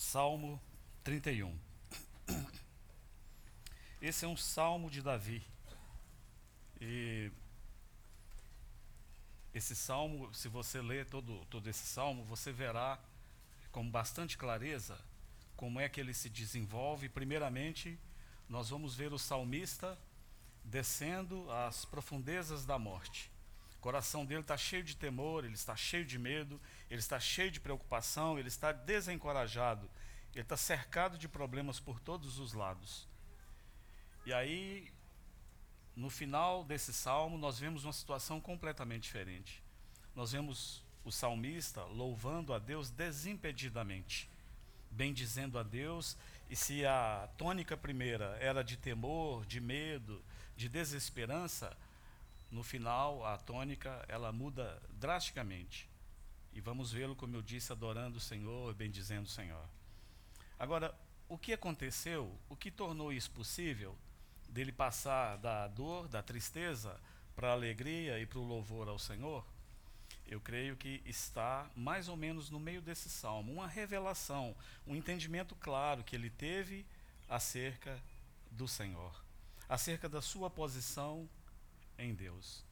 Salmo 31. Esse é um salmo de Davi. E esse salmo, se você ler todo, todo esse salmo, você verá com bastante clareza como é que ele se desenvolve. Primeiramente, nós vamos ver o salmista descendo às profundezas da morte. O coração dele está cheio de temor, ele está cheio de medo, ele está cheio de preocupação, ele está desencorajado, ele está cercado de problemas por todos os lados. E aí, no final desse salmo, nós vemos uma situação completamente diferente. Nós vemos o salmista louvando a Deus desimpedidamente, bendizendo a Deus, e se a tônica primeira era de temor, de medo, de desesperança, no final a tônica ela muda drasticamente. E vamos vê-lo, como eu disse, adorando o Senhor, bendizendo o Senhor. Agora, o que aconteceu, o que tornou isso possível, dele passar da dor, da tristeza, para a alegria e para o louvor ao Senhor? Eu creio que está mais ou menos no meio desse salmo, uma revelação, um entendimento claro que ele teve acerca do Senhor, acerca da sua posição em Deus.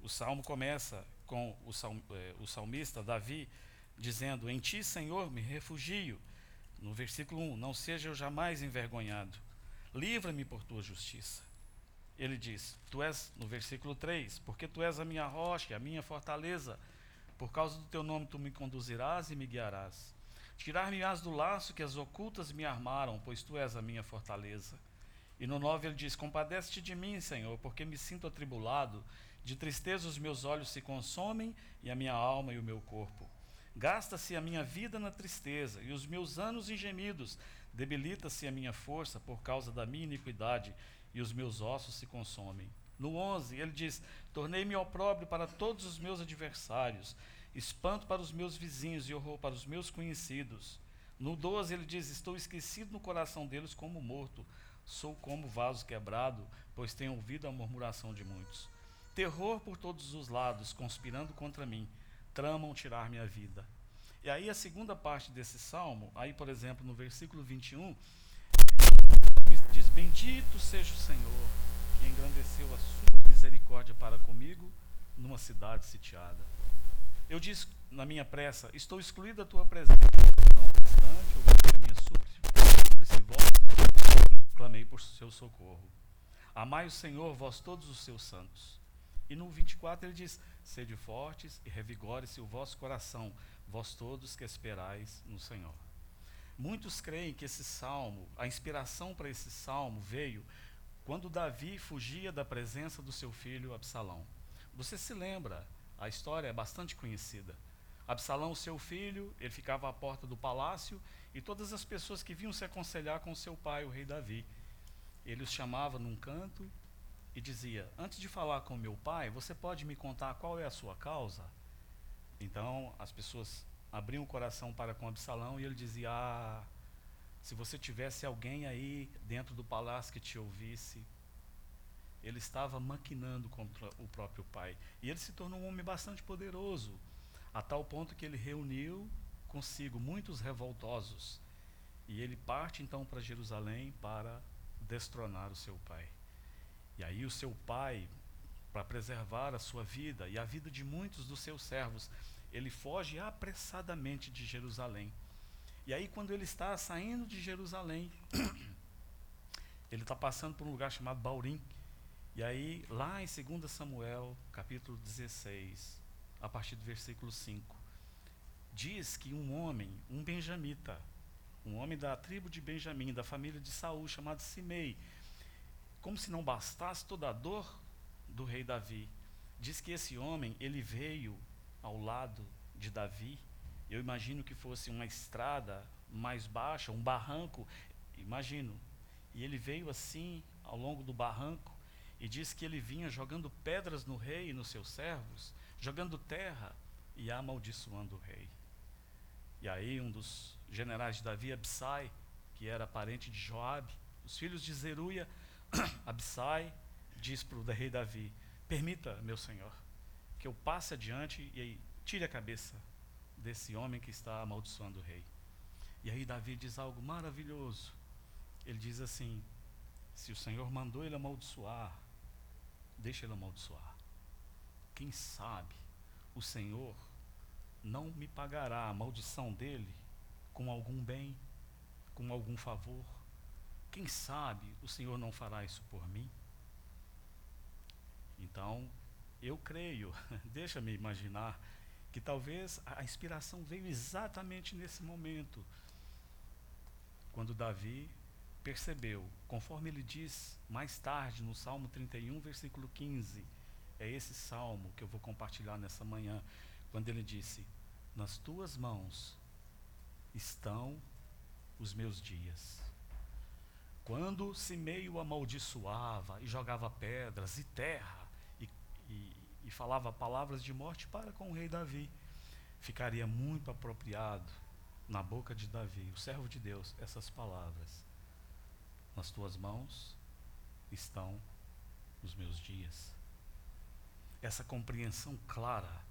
O salmo começa com o, salm, eh, o salmista Davi dizendo: Em ti, Senhor, me refugio. No versículo 1: Não seja eu jamais envergonhado, livra-me por tua justiça. Ele diz: Tu és, no versículo 3, porque tu és a minha rocha, a minha fortaleza, por causa do teu nome tu me conduzirás e me guiarás. Tirar-me-ás do laço que as ocultas me armaram, pois tu és a minha fortaleza. E no 9 ele diz: Compadece-te de mim, Senhor, porque me sinto atribulado. De tristeza os meus olhos se consomem e a minha alma e o meu corpo. Gasta-se a minha vida na tristeza e os meus anos em gemidos. Debilita-se a minha força por causa da minha iniquidade e os meus ossos se consomem. No 11 ele diz: Tornei-me opróbrio para todos os meus adversários, espanto para os meus vizinhos e horror para os meus conhecidos. No 12 ele diz: Estou esquecido no coração deles como morto Sou como vaso quebrado, pois tenho ouvido a murmuração de muitos. Terror por todos os lados, conspirando contra mim, tramam tirar minha vida. E aí a segunda parte desse salmo, aí por exemplo no versículo 21, diz: Bendito seja o Senhor, que engrandeceu a sua misericórdia para comigo numa cidade sitiada. Eu disse na minha pressa: Estou excluído da tua presença. Não obstante, ouvi a minha súplice e voz clamei por seu socorro. Amai o Senhor, vós todos os seus santos. E no 24 ele diz: Sede fortes e revigore-se o vosso coração, vós todos que esperais no Senhor. Muitos creem que esse salmo, a inspiração para esse salmo veio quando Davi fugia da presença do seu filho Absalão. Você se lembra, a história é bastante conhecida. Absalão, seu filho, ele ficava à porta do palácio e todas as pessoas que vinham se aconselhar com seu pai, o rei Davi, ele os chamava num canto e dizia: Antes de falar com meu pai, você pode me contar qual é a sua causa? Então as pessoas abriam o coração para com Absalão e ele dizia: Ah, se você tivesse alguém aí dentro do palácio que te ouvisse. Ele estava maquinando contra o próprio pai. E ele se tornou um homem bastante poderoso a tal ponto que ele reuniu consigo muitos revoltosos. E ele parte então para Jerusalém para destronar o seu pai. E aí o seu pai, para preservar a sua vida e a vida de muitos dos seus servos, ele foge apressadamente de Jerusalém. E aí quando ele está saindo de Jerusalém, ele está passando por um lugar chamado Baurim. E aí, lá em 2 Samuel, capítulo 16, a partir do versículo 5. Diz que um homem, um benjamita, um homem da tribo de Benjamim, da família de Saul, chamado Simei, como se não bastasse toda a dor do rei Davi, diz que esse homem, ele veio ao lado de Davi, eu imagino que fosse uma estrada mais baixa, um barranco, imagino, e ele veio assim ao longo do barranco e diz que ele vinha jogando pedras no rei e nos seus servos, jogando terra e amaldiçoando o rei. E aí um dos generais de Davi, Absai, que era parente de Joabe, os filhos de Zeruia, Absai diz para o rei Davi: Permita, meu senhor, que eu passe adiante e tire a cabeça desse homem que está amaldiçoando o rei. E aí Davi diz algo maravilhoso. Ele diz assim: se o Senhor mandou ele amaldiçoar, deixa ele amaldiçoar. Quem sabe o Senhor não me pagará a maldição dele com algum bem, com algum favor. Quem sabe o Senhor não fará isso por mim? Então, eu creio, deixa-me imaginar, que talvez a inspiração veio exatamente nesse momento, quando Davi percebeu, conforme ele diz mais tarde no Salmo 31, versículo 15, é esse salmo que eu vou compartilhar nessa manhã, quando ele disse: Nas tuas mãos estão os meus dias. Quando se meio amaldiçoava e jogava pedras e terra e, e, e falava palavras de morte para com o rei Davi, ficaria muito apropriado na boca de Davi, o servo de Deus, essas palavras: Nas tuas mãos estão os meus dias. Essa compreensão clara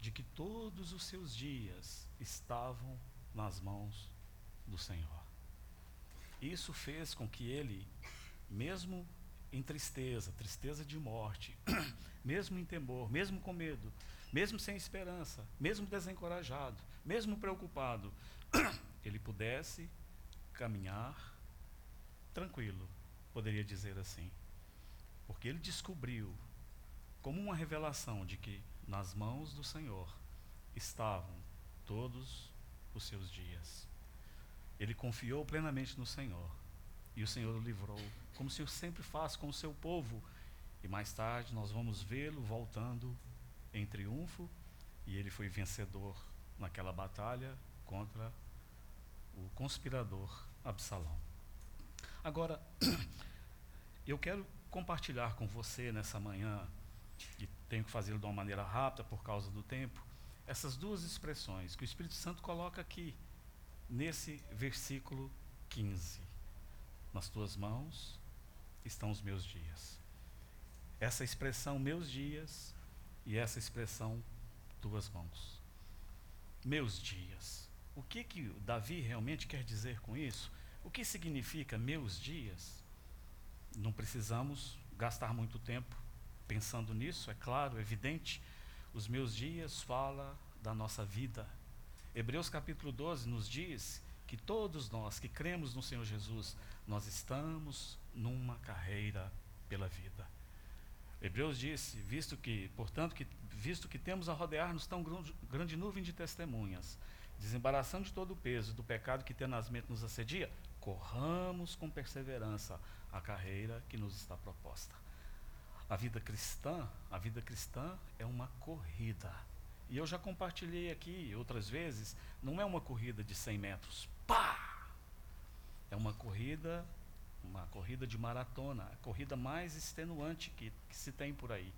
de que todos os seus dias estavam nas mãos do Senhor. Isso fez com que ele, mesmo em tristeza, tristeza de morte, mesmo em temor, mesmo com medo, mesmo sem esperança, mesmo desencorajado, mesmo preocupado, ele pudesse caminhar tranquilo, poderia dizer assim. Porque ele descobriu, como uma revelação, de que nas mãos do Senhor estavam todos os seus dias. Ele confiou plenamente no Senhor. E o Senhor o livrou, como o Senhor sempre faz com o seu povo. E mais tarde nós vamos vê-lo voltando em triunfo, e ele foi vencedor naquela batalha contra o conspirador Absalão. Agora, eu quero compartilhar com você nessa manhã, e tenho que fazê-lo de uma maneira rápida por causa do tempo, essas duas expressões que o Espírito Santo coloca aqui, nesse versículo 15. Nas tuas mãos estão os meus dias. Essa expressão, meus dias, e essa expressão tuas mãos. Meus dias. O que que Davi realmente quer dizer com isso? O que significa meus dias? Não precisamos gastar muito tempo pensando nisso, é claro, evidente. Os meus dias fala da nossa vida. Hebreus capítulo 12 nos diz que todos nós que cremos no Senhor Jesus, nós estamos numa carreira pela vida. Hebreus disse, visto que, portanto, que, visto que temos a rodear-nos tão grande nuvem de testemunhas, desembaraçando de todo o peso do pecado que tenazmente nos assedia, corramos com perseverança a carreira que nos está proposta. A vida cristã, a vida cristã é uma corrida. E eu já compartilhei aqui outras vezes, não é uma corrida de 100 metros, pá! É uma corrida uma corrida de maratona, a corrida mais extenuante que, que se tem por aí.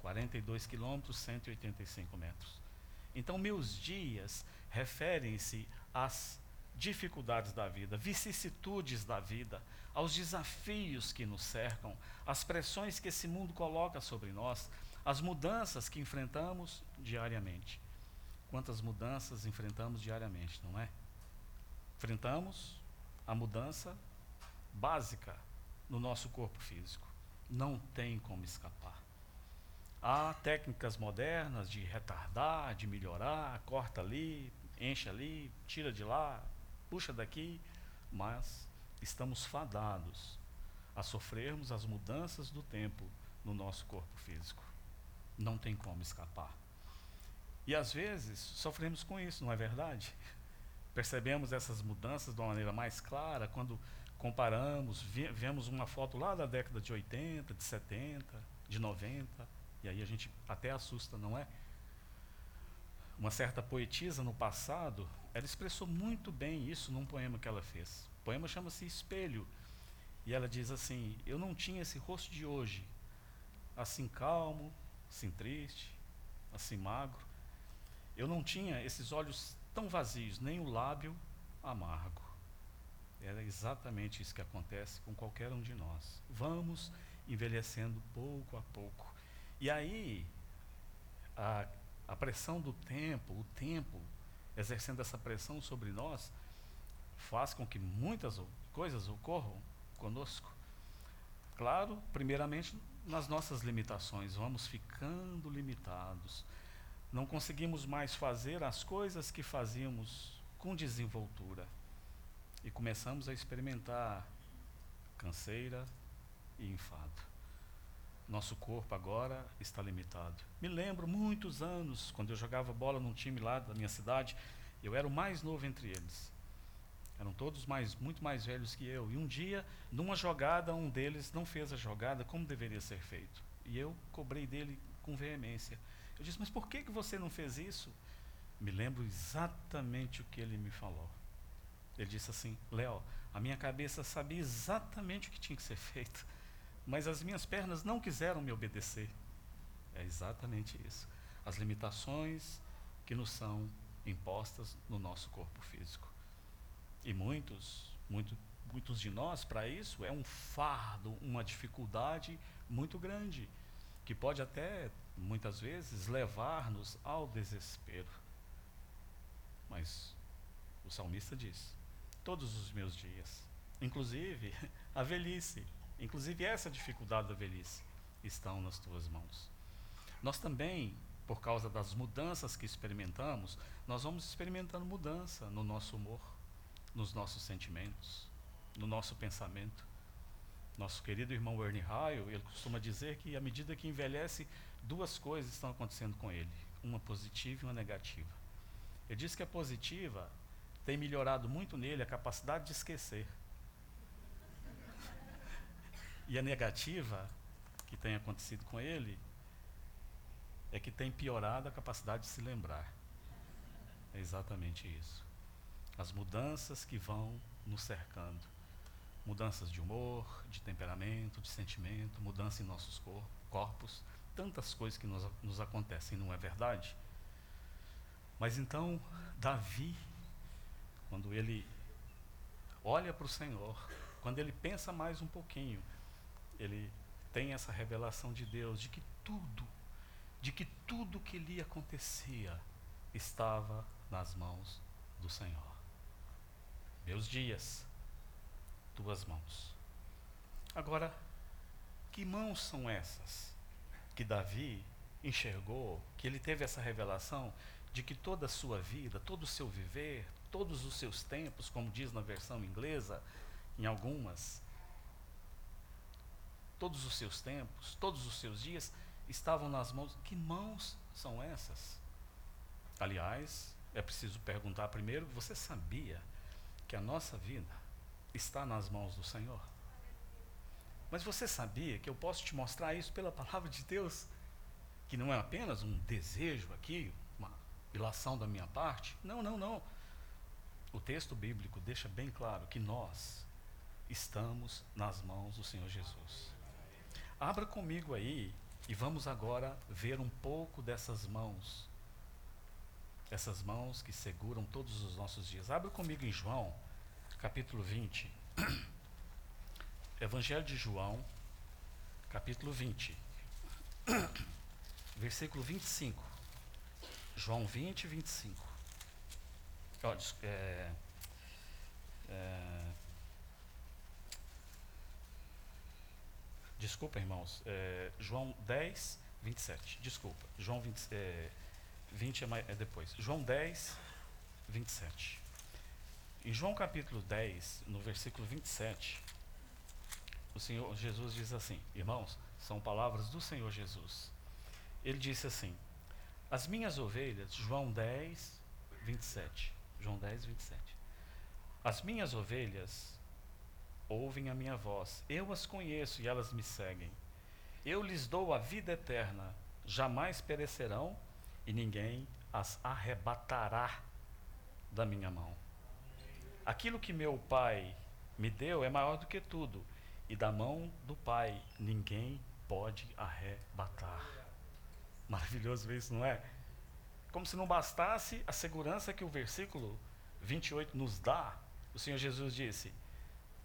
42 quilômetros, 185 metros. Então, meus dias referem-se às dificuldades da vida, vicissitudes da vida, aos desafios que nos cercam, às pressões que esse mundo coloca sobre nós, às mudanças que enfrentamos diariamente. Quantas mudanças enfrentamos diariamente, não é? Enfrentamos a mudança básica no nosso corpo físico. Não tem como escapar. Há técnicas modernas de retardar, de melhorar, corta ali, enche ali, tira de lá, puxa daqui, mas estamos fadados a sofrermos as mudanças do tempo no nosso corpo físico. Não tem como escapar. E às vezes sofremos com isso, não é verdade? Percebemos essas mudanças de uma maneira mais clara quando comparamos, vemos uma foto lá da década de 80, de 70, de 90, e aí a gente até assusta, não é? Uma certa poetisa no passado, ela expressou muito bem isso num poema que ela fez. O poema chama-se Espelho. E ela diz assim: Eu não tinha esse rosto de hoje, assim calmo, assim triste, assim magro. Eu não tinha esses olhos tão vazios, nem o lábio amargo. Era exatamente isso que acontece com qualquer um de nós. Vamos envelhecendo pouco a pouco. E aí, a, a pressão do tempo, o tempo, exercendo essa pressão sobre nós, faz com que muitas coisas ocorram conosco. Claro, primeiramente nas nossas limitações, vamos ficando limitados. Não conseguimos mais fazer as coisas que fazíamos com desenvoltura. E começamos a experimentar canseira e enfado. Nosso corpo agora está limitado. Me lembro muitos anos, quando eu jogava bola num time lá da minha cidade, eu era o mais novo entre eles. Eram todos mais, muito mais velhos que eu. E um dia, numa jogada, um deles não fez a jogada como deveria ser feito. E eu cobrei dele com veemência. Eu disse: Mas por que, que você não fez isso? Me lembro exatamente o que ele me falou. Ele disse assim: Léo, a minha cabeça sabia exatamente o que tinha que ser feito, mas as minhas pernas não quiseram me obedecer. É exatamente isso. As limitações que nos são impostas no nosso corpo físico. E muitos, muito, muitos de nós, para isso, é um fardo, uma dificuldade muito grande, que pode até, muitas vezes, levar-nos ao desespero. Mas o salmista diz: todos os meus dias, inclusive a velhice, inclusive essa dificuldade da velhice, estão nas tuas mãos. Nós também, por causa das mudanças que experimentamos, nós vamos experimentando mudança no nosso humor nos nossos sentimentos, no nosso pensamento. Nosso querido irmão Ernie Raio, ele costuma dizer que à medida que envelhece, duas coisas estão acontecendo com ele, uma positiva e uma negativa. Ele diz que a positiva tem melhorado muito nele a capacidade de esquecer. E a negativa que tem acontecido com ele é que tem piorado a capacidade de se lembrar. É exatamente isso as mudanças que vão nos cercando. Mudanças de humor, de temperamento, de sentimento, mudança em nossos cor corpos, tantas coisas que nos, nos acontecem, não é verdade? Mas então, Davi, quando ele olha para o Senhor, quando ele pensa mais um pouquinho, ele tem essa revelação de Deus de que tudo, de que tudo que lhe acontecia estava nas mãos do Senhor meus dias, tuas mãos. Agora, que mãos são essas que Davi enxergou, que ele teve essa revelação de que toda a sua vida, todo o seu viver, todos os seus tempos, como diz na versão inglesa, em algumas, todos os seus tempos, todos os seus dias estavam nas mãos. Que mãos são essas? Aliás, é preciso perguntar primeiro: você sabia que a nossa vida está nas mãos do Senhor. Mas você sabia que eu posso te mostrar isso pela palavra de Deus? Que não é apenas um desejo aqui, uma ilação da minha parte? Não, não, não. O texto bíblico deixa bem claro que nós estamos nas mãos do Senhor Jesus. Abra comigo aí e vamos agora ver um pouco dessas mãos essas mãos que seguram todos os nossos dias. Abra comigo em João, capítulo 20. Evangelho de João, capítulo 20. Versículo 25. João 20, 25. Oh, é, é, desculpa, irmãos. É, João 10, 27. Desculpa. João 20. É, 20 é, mais, é depois. João 10, 27. Em João capítulo 10, no versículo 27, o Senhor Jesus diz assim: Irmãos, são palavras do Senhor Jesus. Ele disse assim: As minhas ovelhas, João 10, 27. João 10, 27. As minhas ovelhas ouvem a minha voz, eu as conheço e elas me seguem. Eu lhes dou a vida eterna, jamais perecerão e ninguém as arrebatará da minha mão. Aquilo que meu pai me deu é maior do que tudo, e da mão do pai ninguém pode arrebatar. Maravilhoso isso, não é? Como se não bastasse a segurança que o versículo 28 nos dá, o Senhor Jesus disse: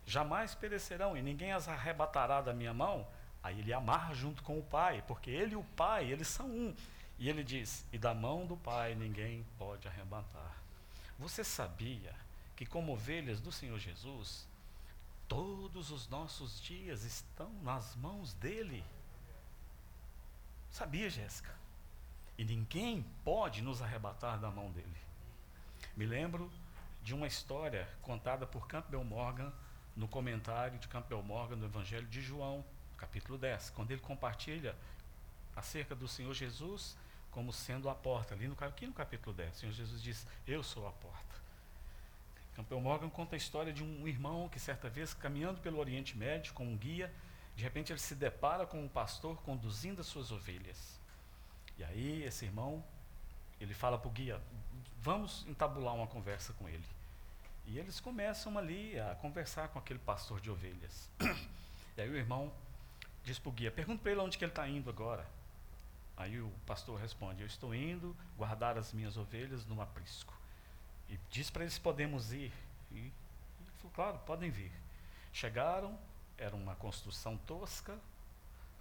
Jamais perecerão e ninguém as arrebatará da minha mão. Aí ele amarra junto com o Pai, porque ele e o Pai, eles são um. E ele diz: E da mão do Pai ninguém pode arrebatar. Você sabia que, como ovelhas do Senhor Jesus, todos os nossos dias estão nas mãos dele. Sabia, Jéssica? E ninguém pode nos arrebatar da mão dele. Me lembro de uma história contada por Campbell Morgan no comentário de Campbell Morgan no Evangelho de João, capítulo 10, quando ele compartilha acerca do Senhor Jesus como sendo a porta. Ali no, aqui no capítulo 10, o Senhor Jesus diz: Eu sou a porta. Campbell Morgan conta a história de um irmão que, certa vez, caminhando pelo Oriente Médio com um guia, de repente ele se depara com um pastor conduzindo as suas ovelhas. E aí, esse irmão, ele fala para o guia: Vamos entabular uma conversa com ele. E eles começam ali a conversar com aquele pastor de ovelhas. E aí o irmão diz para o guia: Pergunta para ele onde que ele está indo agora. Aí o pastor responde: Eu estou indo guardar as minhas ovelhas no aprisco. E diz para eles: Podemos ir. E, e falou: Claro, podem vir. Chegaram, era uma construção tosca,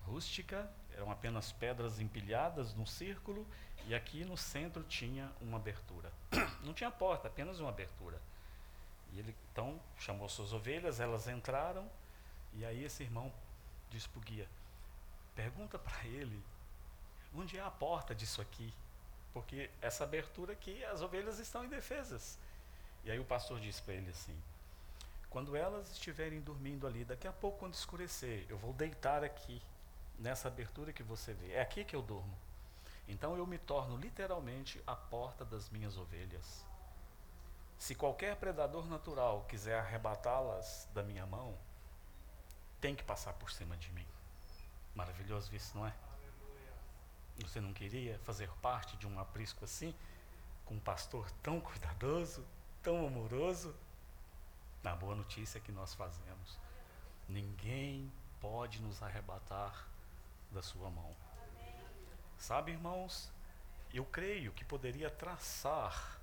rústica, eram apenas pedras empilhadas num círculo, e aqui no centro tinha uma abertura. Não tinha porta, apenas uma abertura. E ele então chamou suas ovelhas, elas entraram, e aí esse irmão disse para o guia: pergunta para ele onde é a porta disso aqui, porque essa abertura aqui, as ovelhas estão indefesas. E aí o pastor disse para ele assim: quando elas estiverem dormindo ali, daqui a pouco, quando escurecer, eu vou deitar aqui, nessa abertura que você vê. É aqui que eu durmo. Então eu me torno literalmente a porta das minhas ovelhas. Se qualquer predador natural quiser arrebatá-las da minha mão, tem que passar por cima de mim. Maravilhoso isso, não é? Você não queria fazer parte de um aprisco assim, com um pastor tão cuidadoso, tão amoroso? Na boa notícia que nós fazemos. Ninguém pode nos arrebatar da sua mão. Sabe, irmãos, eu creio que poderia traçar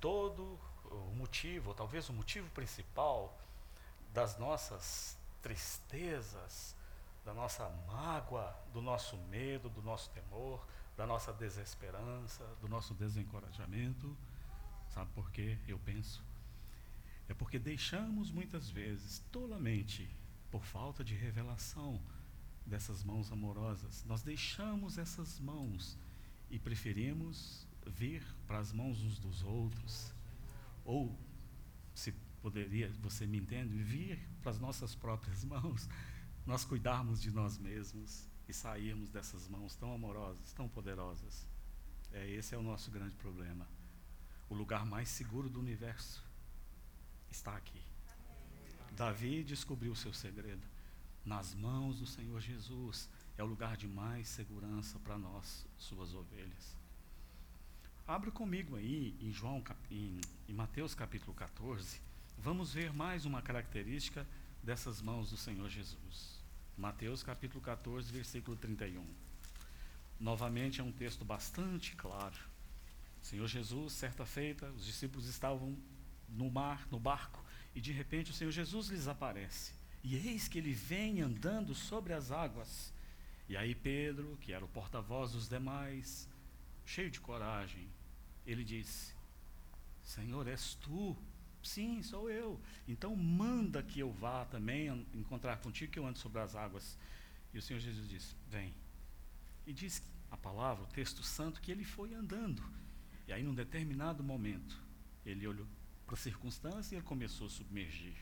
todo o motivo, talvez o motivo principal das nossas tristezas, da nossa mágoa, do nosso medo, do nosso temor, da nossa desesperança, do nosso desencorajamento. Sabe por quê? Eu penso. É porque deixamos muitas vezes, tolamente, por falta de revelação dessas mãos amorosas, nós deixamos essas mãos e preferimos vir para as mãos uns dos outros, ou, se poderia, você me entende, vir para as nossas próprias mãos, nós cuidarmos de nós mesmos e sairmos dessas mãos tão amorosas, tão poderosas. É, esse é o nosso grande problema. O lugar mais seguro do universo está aqui. Davi descobriu o seu segredo. Nas mãos do Senhor Jesus é o lugar de mais segurança para nós, suas ovelhas. Abra comigo aí em João em, em Mateus capítulo 14. Vamos ver mais uma característica dessas mãos do Senhor Jesus. Mateus capítulo 14, versículo 31. Novamente é um texto bastante claro. O Senhor Jesus, certa feita, os discípulos estavam no mar, no barco, e de repente o Senhor Jesus lhes aparece. E eis que ele vem andando sobre as águas. E aí Pedro, que era o porta-voz dos demais, cheio de coragem, ele disse: Senhor, és tu? Sim, sou eu. Então manda que eu vá também encontrar contigo, que eu ando sobre as águas. E o Senhor Jesus disse: Vem. E diz a palavra, o texto santo, que ele foi andando. E aí, num determinado momento, ele olhou para a circunstância e ele começou a submergir.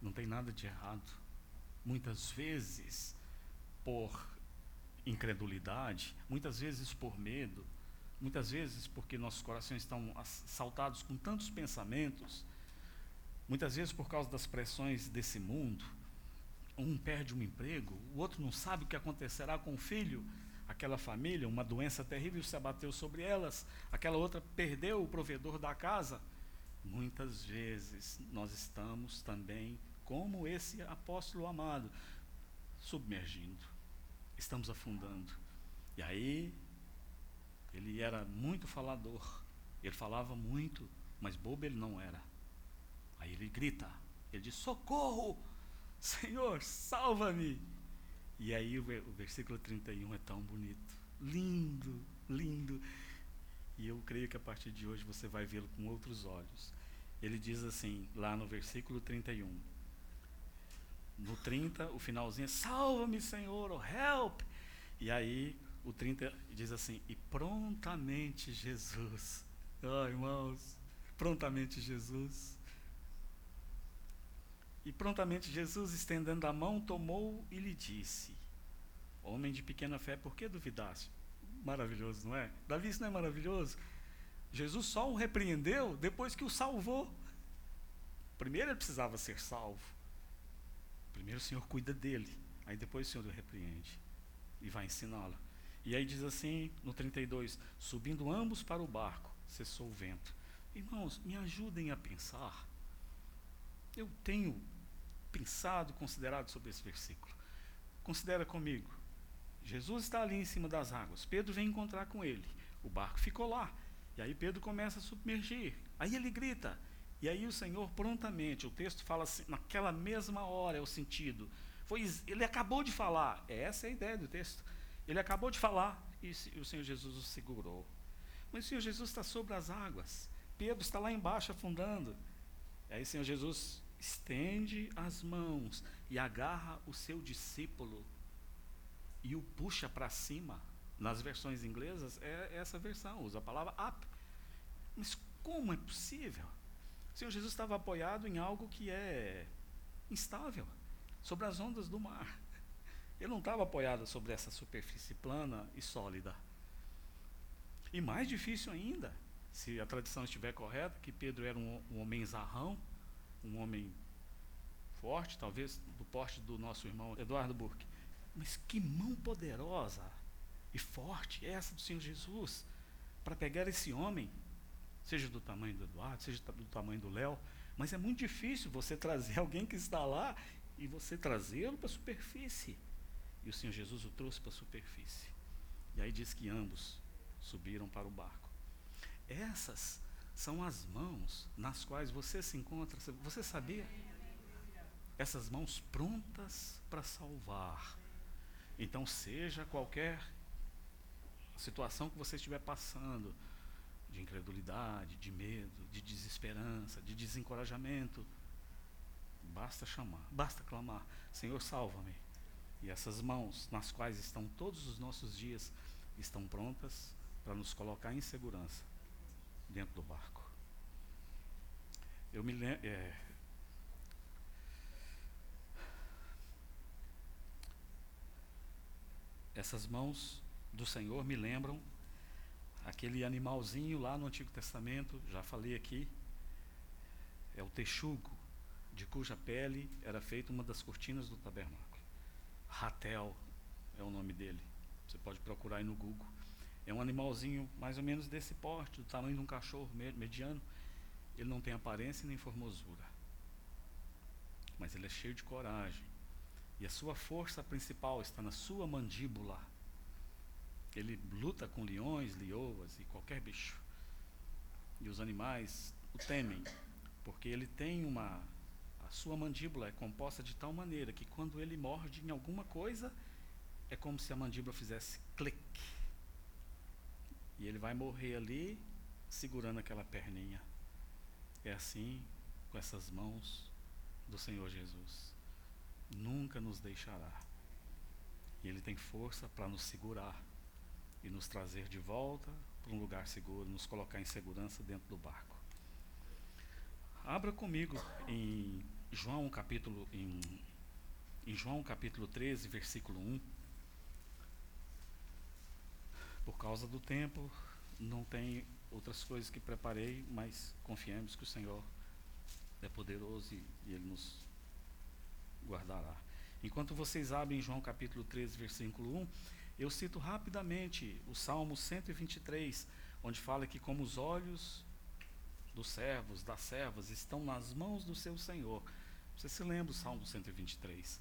Não tem nada de errado. Muitas vezes, por incredulidade, muitas vezes por medo, muitas vezes porque nossos corações estão assaltados com tantos pensamentos, muitas vezes por causa das pressões desse mundo, um perde um emprego, o outro não sabe o que acontecerá com o filho, aquela família, uma doença terrível se abateu sobre elas, aquela outra perdeu o provedor da casa. Muitas vezes nós estamos também, como esse apóstolo amado, submergindo, estamos afundando. E aí ele era muito falador. Ele falava muito, mas bobo ele não era. Aí ele grita, ele diz: Socorro! Senhor, salva-me! E aí o, versículo 31 é tão bonito, lindo, lindo. E eu creio que a partir de hoje você vai vê-lo com outros olhos. ele diz assim, lá no versículo 31. No 30, o finalzinho é salva-me, Senhor, oh help. E aí o 30 diz assim, e prontamente Jesus. Oh, irmãos, prontamente Jesus. E prontamente Jesus, estendendo a mão, tomou e lhe disse: Homem de pequena fé, por que duvidaste? Maravilhoso, não é? Davi, isso não é maravilhoso? Jesus só o repreendeu depois que o salvou. Primeiro ele precisava ser salvo. Primeiro o Senhor cuida dele. Aí depois o Senhor o repreende e vai ensiná-lo. E aí diz assim no 32: Subindo ambos para o barco, cessou o vento. Irmãos, me ajudem a pensar. Eu tenho pensado, considerado sobre esse versículo. Considera comigo. Jesus está ali em cima das águas. Pedro vem encontrar com ele. O barco ficou lá. E aí Pedro começa a submergir. Aí ele grita. E aí o Senhor prontamente, o texto fala assim, naquela mesma hora é o sentido. Foi, ele acabou de falar. Essa é a ideia do texto. Ele acabou de falar e o Senhor Jesus o segurou. Mas o Senhor Jesus está sobre as águas. Pedro está lá embaixo afundando. Aí o Senhor Jesus estende as mãos e agarra o seu discípulo e o puxa para cima. Nas versões inglesas é essa versão, usa a palavra up. Mas como é possível? O Senhor Jesus estava apoiado em algo que é instável, sobre as ondas do mar. Ele não estava apoiado sobre essa superfície plana e sólida. E mais difícil ainda, se a tradição estiver correta, que Pedro era um, um homem zarrão, um homem forte, talvez do porte do nosso irmão Eduardo Burke. Mas que mão poderosa e forte é essa do Senhor Jesus para pegar esse homem, seja do tamanho do Eduardo, seja do tamanho do Léo, mas é muito difícil você trazer alguém que está lá e você trazê-lo para a superfície. E o Senhor Jesus o trouxe para a superfície. E aí diz que ambos subiram para o barco. Essas são as mãos nas quais você se encontra. Você sabia? Essas mãos prontas para salvar. Então, seja qualquer situação que você estiver passando, de incredulidade, de medo, de desesperança, de desencorajamento, basta chamar, basta clamar: Senhor, salva-me. E essas mãos, nas quais estão todos os nossos dias, estão prontas para nos colocar em segurança dentro do barco. Eu me lembro. É, essas mãos do Senhor me lembram aquele animalzinho lá no Antigo Testamento, já falei aqui, é o texugo, de cuja pele era feita uma das cortinas do tabernáculo. Ratel é o nome dele. Você pode procurar aí no Google. É um animalzinho mais ou menos desse porte, do tamanho de um cachorro mediano. Ele não tem aparência nem formosura. Mas ele é cheio de coragem. E a sua força principal está na sua mandíbula. Ele luta com leões, leoas e qualquer bicho. E os animais o temem, porque ele tem uma sua mandíbula é composta de tal maneira que quando ele morde em alguma coisa, é como se a mandíbula fizesse clique. E ele vai morrer ali, segurando aquela perninha. É assim com essas mãos do Senhor Jesus. Nunca nos deixará. E Ele tem força para nos segurar e nos trazer de volta para um lugar seguro, nos colocar em segurança dentro do barco. Abra comigo em João capítulo em, em João capítulo 13, versículo 1. Por causa do tempo, não tem outras coisas que preparei, mas confiemos que o Senhor é poderoso e, e Ele nos guardará. Enquanto vocês abrem João capítulo 13, versículo 1, eu cito rapidamente o Salmo 123, onde fala que como os olhos dos servos, das servas, estão nas mãos do seu Senhor, você se lembra do Salmo 123?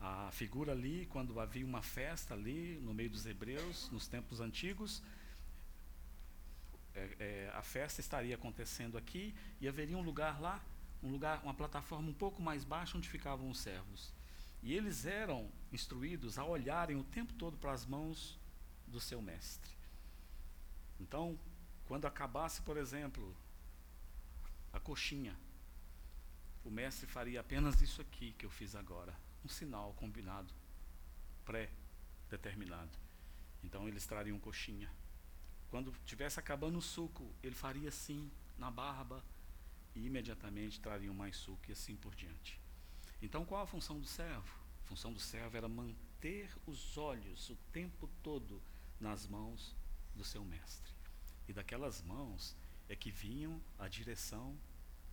A figura ali, quando havia uma festa ali no meio dos hebreus, nos tempos antigos, é, é, a festa estaria acontecendo aqui e haveria um lugar lá, um lugar, uma plataforma um pouco mais baixa onde ficavam os servos. E eles eram instruídos a olharem o tempo todo para as mãos do seu mestre. Então, quando acabasse, por exemplo, a coxinha. O mestre faria apenas isso aqui que eu fiz agora, um sinal combinado, pré-determinado. Então eles trariam coxinha. Quando tivesse acabando o suco, ele faria assim na barba e imediatamente trariam mais suco e assim por diante. Então qual a função do servo? A função do servo era manter os olhos o tempo todo nas mãos do seu mestre. E daquelas mãos é que vinham a direção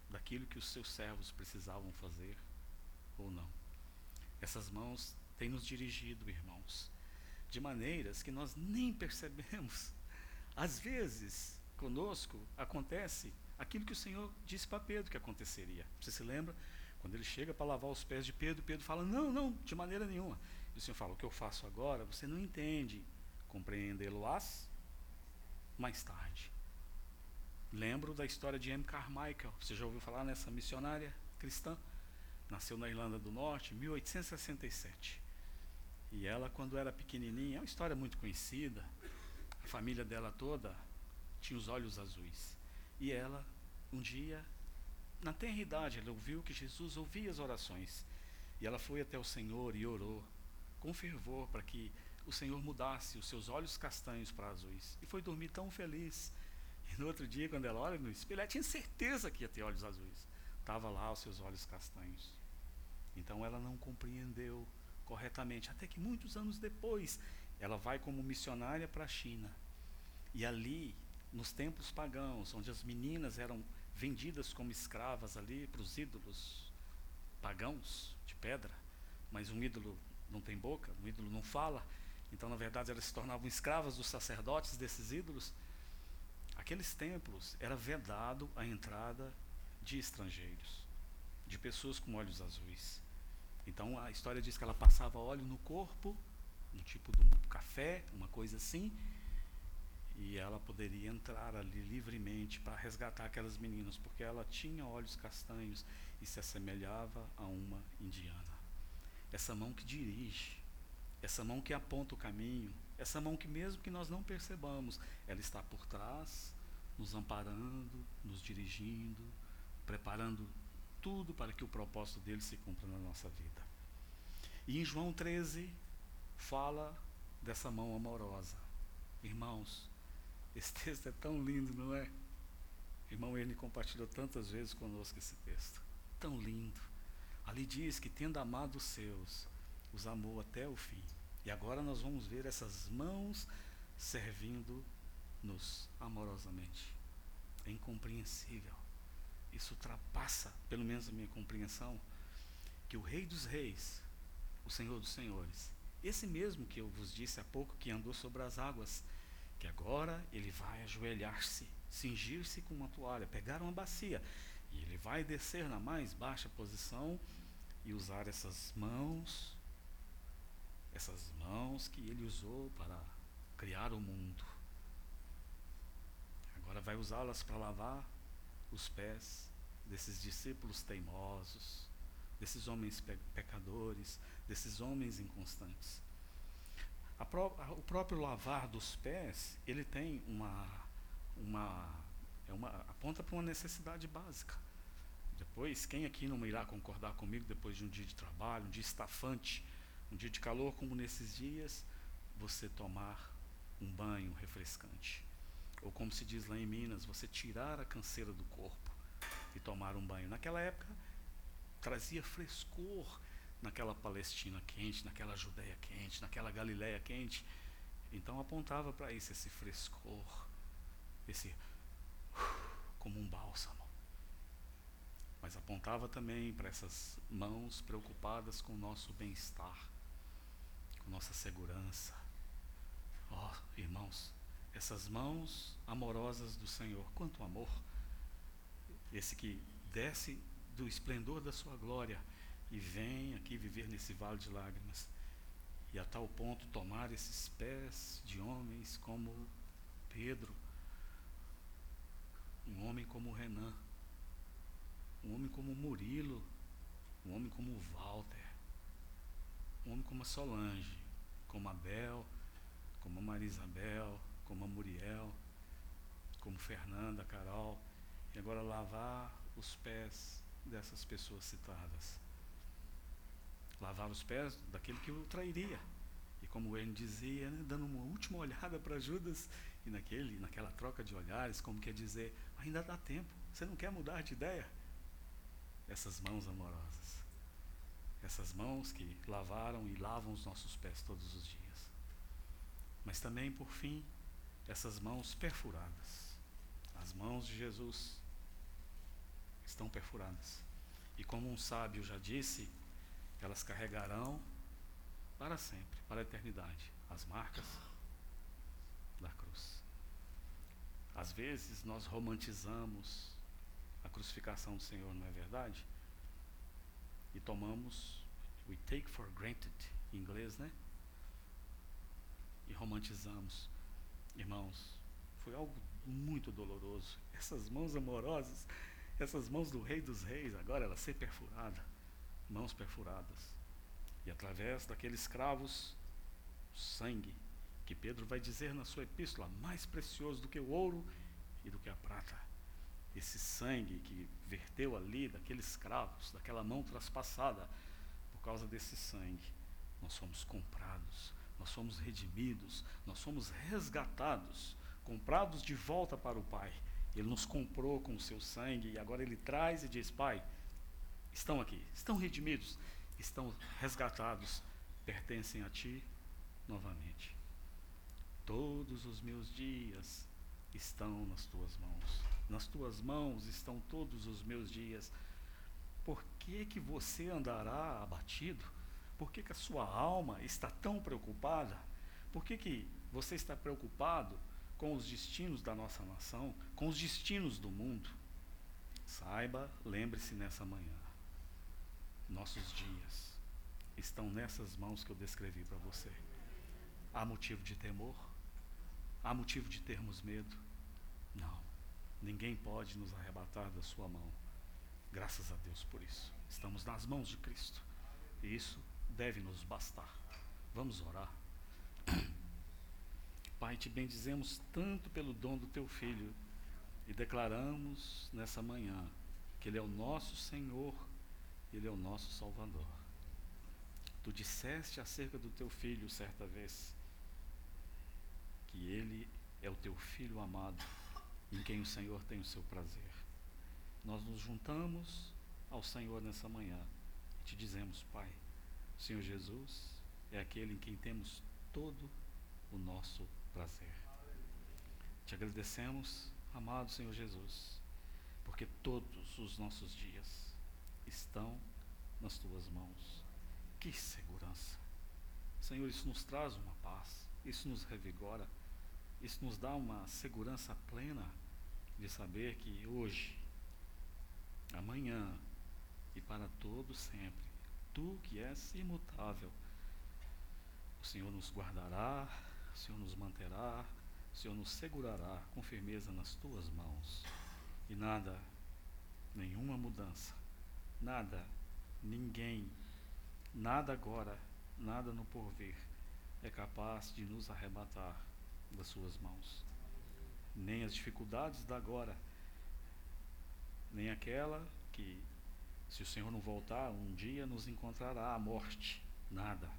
daquilo que os seus servos precisavam fazer ou não. Essas mãos têm nos dirigido, irmãos, de maneiras que nós nem percebemos. Às vezes, conosco acontece aquilo que o Senhor disse para Pedro que aconteceria. Você se lembra? Quando ele chega para lavar os pés de Pedro, Pedro fala: Não, não, de maneira nenhuma. E o Senhor fala: O que eu faço agora, você não entende. Compreendê-lo-ás mais tarde. Lembro da história de M. Carmichael. Você já ouviu falar nessa missionária cristã? Nasceu na Irlanda do Norte em 1867. E ela, quando era pequenininha, é uma história muito conhecida. A família dela toda tinha os olhos azuis. E ela, um dia, na tenra idade, ela ouviu que Jesus ouvia as orações. E ela foi até o Senhor e orou com fervor para que o Senhor mudasse os seus olhos castanhos para azuis. E foi dormir tão feliz. No outro dia, quando ela olha no espelho, ela tinha certeza que ia ter olhos azuis. Estava lá os seus olhos castanhos. Então ela não compreendeu corretamente. Até que muitos anos depois, ela vai como missionária para a China. E ali, nos templos pagãos, onde as meninas eram vendidas como escravas ali para os ídolos pagãos de pedra, mas um ídolo não tem boca, um ídolo não fala. Então, na verdade, elas se tornavam escravas dos sacerdotes desses ídolos. Aqueles templos era vedado a entrada de estrangeiros, de pessoas com olhos azuis. Então a história diz que ela passava óleo no corpo, um tipo de um café, uma coisa assim, e ela poderia entrar ali livremente para resgatar aquelas meninas, porque ela tinha olhos castanhos e se assemelhava a uma indiana. Essa mão que dirige, essa mão que aponta o caminho, essa mão que, mesmo que nós não percebamos, ela está por trás, nos amparando, nos dirigindo, preparando tudo para que o propósito dele se cumpra na nossa vida. E em João 13, fala dessa mão amorosa. Irmãos, esse texto é tão lindo, não é? Irmão, ele compartilhou tantas vezes conosco esse texto. Tão lindo. Ali diz que, tendo amado os seus, os amou até o fim. E agora nós vamos ver essas mãos servindo-nos amorosamente. É incompreensível. Isso ultrapassa, pelo menos a minha compreensão, que o Rei dos Reis, o Senhor dos Senhores, esse mesmo que eu vos disse há pouco, que andou sobre as águas, que agora ele vai ajoelhar-se, cingir-se com uma toalha, pegar uma bacia, e ele vai descer na mais baixa posição e usar essas mãos essas mãos que ele usou para criar o mundo. Agora vai usá-las para lavar os pés desses discípulos teimosos, desses homens pe pecadores, desses homens inconstantes. O próprio lavar dos pés, ele tem uma, uma, é uma aponta para uma necessidade básica. Depois, quem aqui não irá concordar comigo depois de um dia de trabalho, um dia estafante, um dia de calor como nesses dias, você tomar um banho refrescante. Ou como se diz lá em Minas, você tirar a canseira do corpo e tomar um banho. Naquela época, trazia frescor naquela Palestina quente, naquela Judéia quente, naquela Galiléia quente. Então apontava para isso, esse frescor, esse como um bálsamo. Mas apontava também para essas mãos preocupadas com o nosso bem-estar nossa segurança. Ó, oh, irmãos, essas mãos amorosas do Senhor, quanto amor! Esse que desce do esplendor da sua glória e vem aqui viver nesse vale de lágrimas e a tal ponto tomar esses pés de homens como Pedro, um homem como Renan, um homem como Murilo, um homem como Walter, um homem como Solange, como a Bel, como a Maria Isabel, como a Muriel, como Fernanda, Carol, e agora lavar os pés dessas pessoas citadas. Lavar os pés daquele que o trairia. E como ele dizia, né, dando uma última olhada para Judas, e naquele, naquela troca de olhares, como quer dizer, ainda dá tempo, você não quer mudar de ideia? Essas mãos amorosas, essas mãos que lavaram e lavam os nossos pés todos os dias. Mas também, por fim, essas mãos perfuradas, as mãos de Jesus estão perfuradas. E como um sábio já disse, elas carregarão para sempre, para a eternidade, as marcas da cruz. Às vezes nós romantizamos a crucificação do Senhor, não é verdade? E tomamos, we take for granted, em inglês, né? E romantizamos. Irmãos, foi algo muito doloroso. Essas mãos amorosas, essas mãos do Rei dos Reis, agora ela ser perfurada, mãos perfuradas. E através daqueles cravos, sangue que Pedro vai dizer na sua epístola, mais precioso do que o ouro e do que a prata. Esse sangue que verteu ali daqueles cravos, daquela mão traspassada, por causa desse sangue, nós somos comprados, nós somos redimidos, nós somos resgatados, comprados de volta para o Pai. Ele nos comprou com o seu sangue e agora ele traz e diz: Pai, estão aqui, estão redimidos, estão resgatados, pertencem a Ti novamente. Todos os meus dias estão nas tuas mãos. Nas tuas mãos estão todos os meus dias. Por que que você andará abatido? Por que que a sua alma está tão preocupada? Por que que você está preocupado com os destinos da nossa nação, com os destinos do mundo? Saiba, lembre-se nessa manhã. Nossos dias estão nessas mãos que eu descrevi para você. Há motivo de temor? Há motivo de termos medo? Não. Ninguém pode nos arrebatar da sua mão. Graças a Deus por isso. Estamos nas mãos de Cristo. Isso deve nos bastar. Vamos orar. Pai, te bendizemos tanto pelo dom do teu filho e declaramos nessa manhã que ele é o nosso Senhor, ele é o nosso Salvador. Tu disseste acerca do teu filho certa vez que ele é o teu filho amado, em quem o Senhor tem o seu prazer. Nós nos juntamos ao Senhor nessa manhã e te dizemos, Pai, o Senhor Jesus é aquele em quem temos todo o nosso prazer. Te agradecemos, amado Senhor Jesus, porque todos os nossos dias estão nas tuas mãos. Que segurança! Senhor, isso nos traz uma paz, isso nos revigora. Isso nos dá uma segurança plena de saber que hoje, amanhã e para todo sempre, tu que és imutável, o Senhor nos guardará, o Senhor nos manterá, o Senhor nos segurará com firmeza nas tuas mãos. E nada, nenhuma mudança, nada, ninguém, nada agora, nada no porvir é capaz de nos arrebatar das suas mãos. Nem as dificuldades da agora, nem aquela que, se o Senhor não voltar, um dia nos encontrará a morte. Nada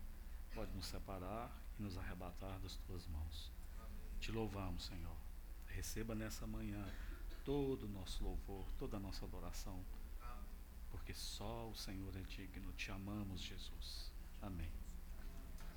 pode nos separar e nos arrebatar das tuas mãos. Te louvamos, Senhor. Receba nessa manhã todo o nosso louvor, toda a nossa adoração, porque só o Senhor é digno. Te amamos, Jesus.